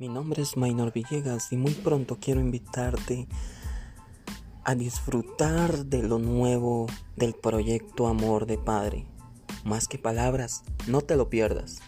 Mi nombre es Maynor Villegas y muy pronto quiero invitarte a disfrutar de lo nuevo del proyecto Amor de Padre. Más que palabras, no te lo pierdas.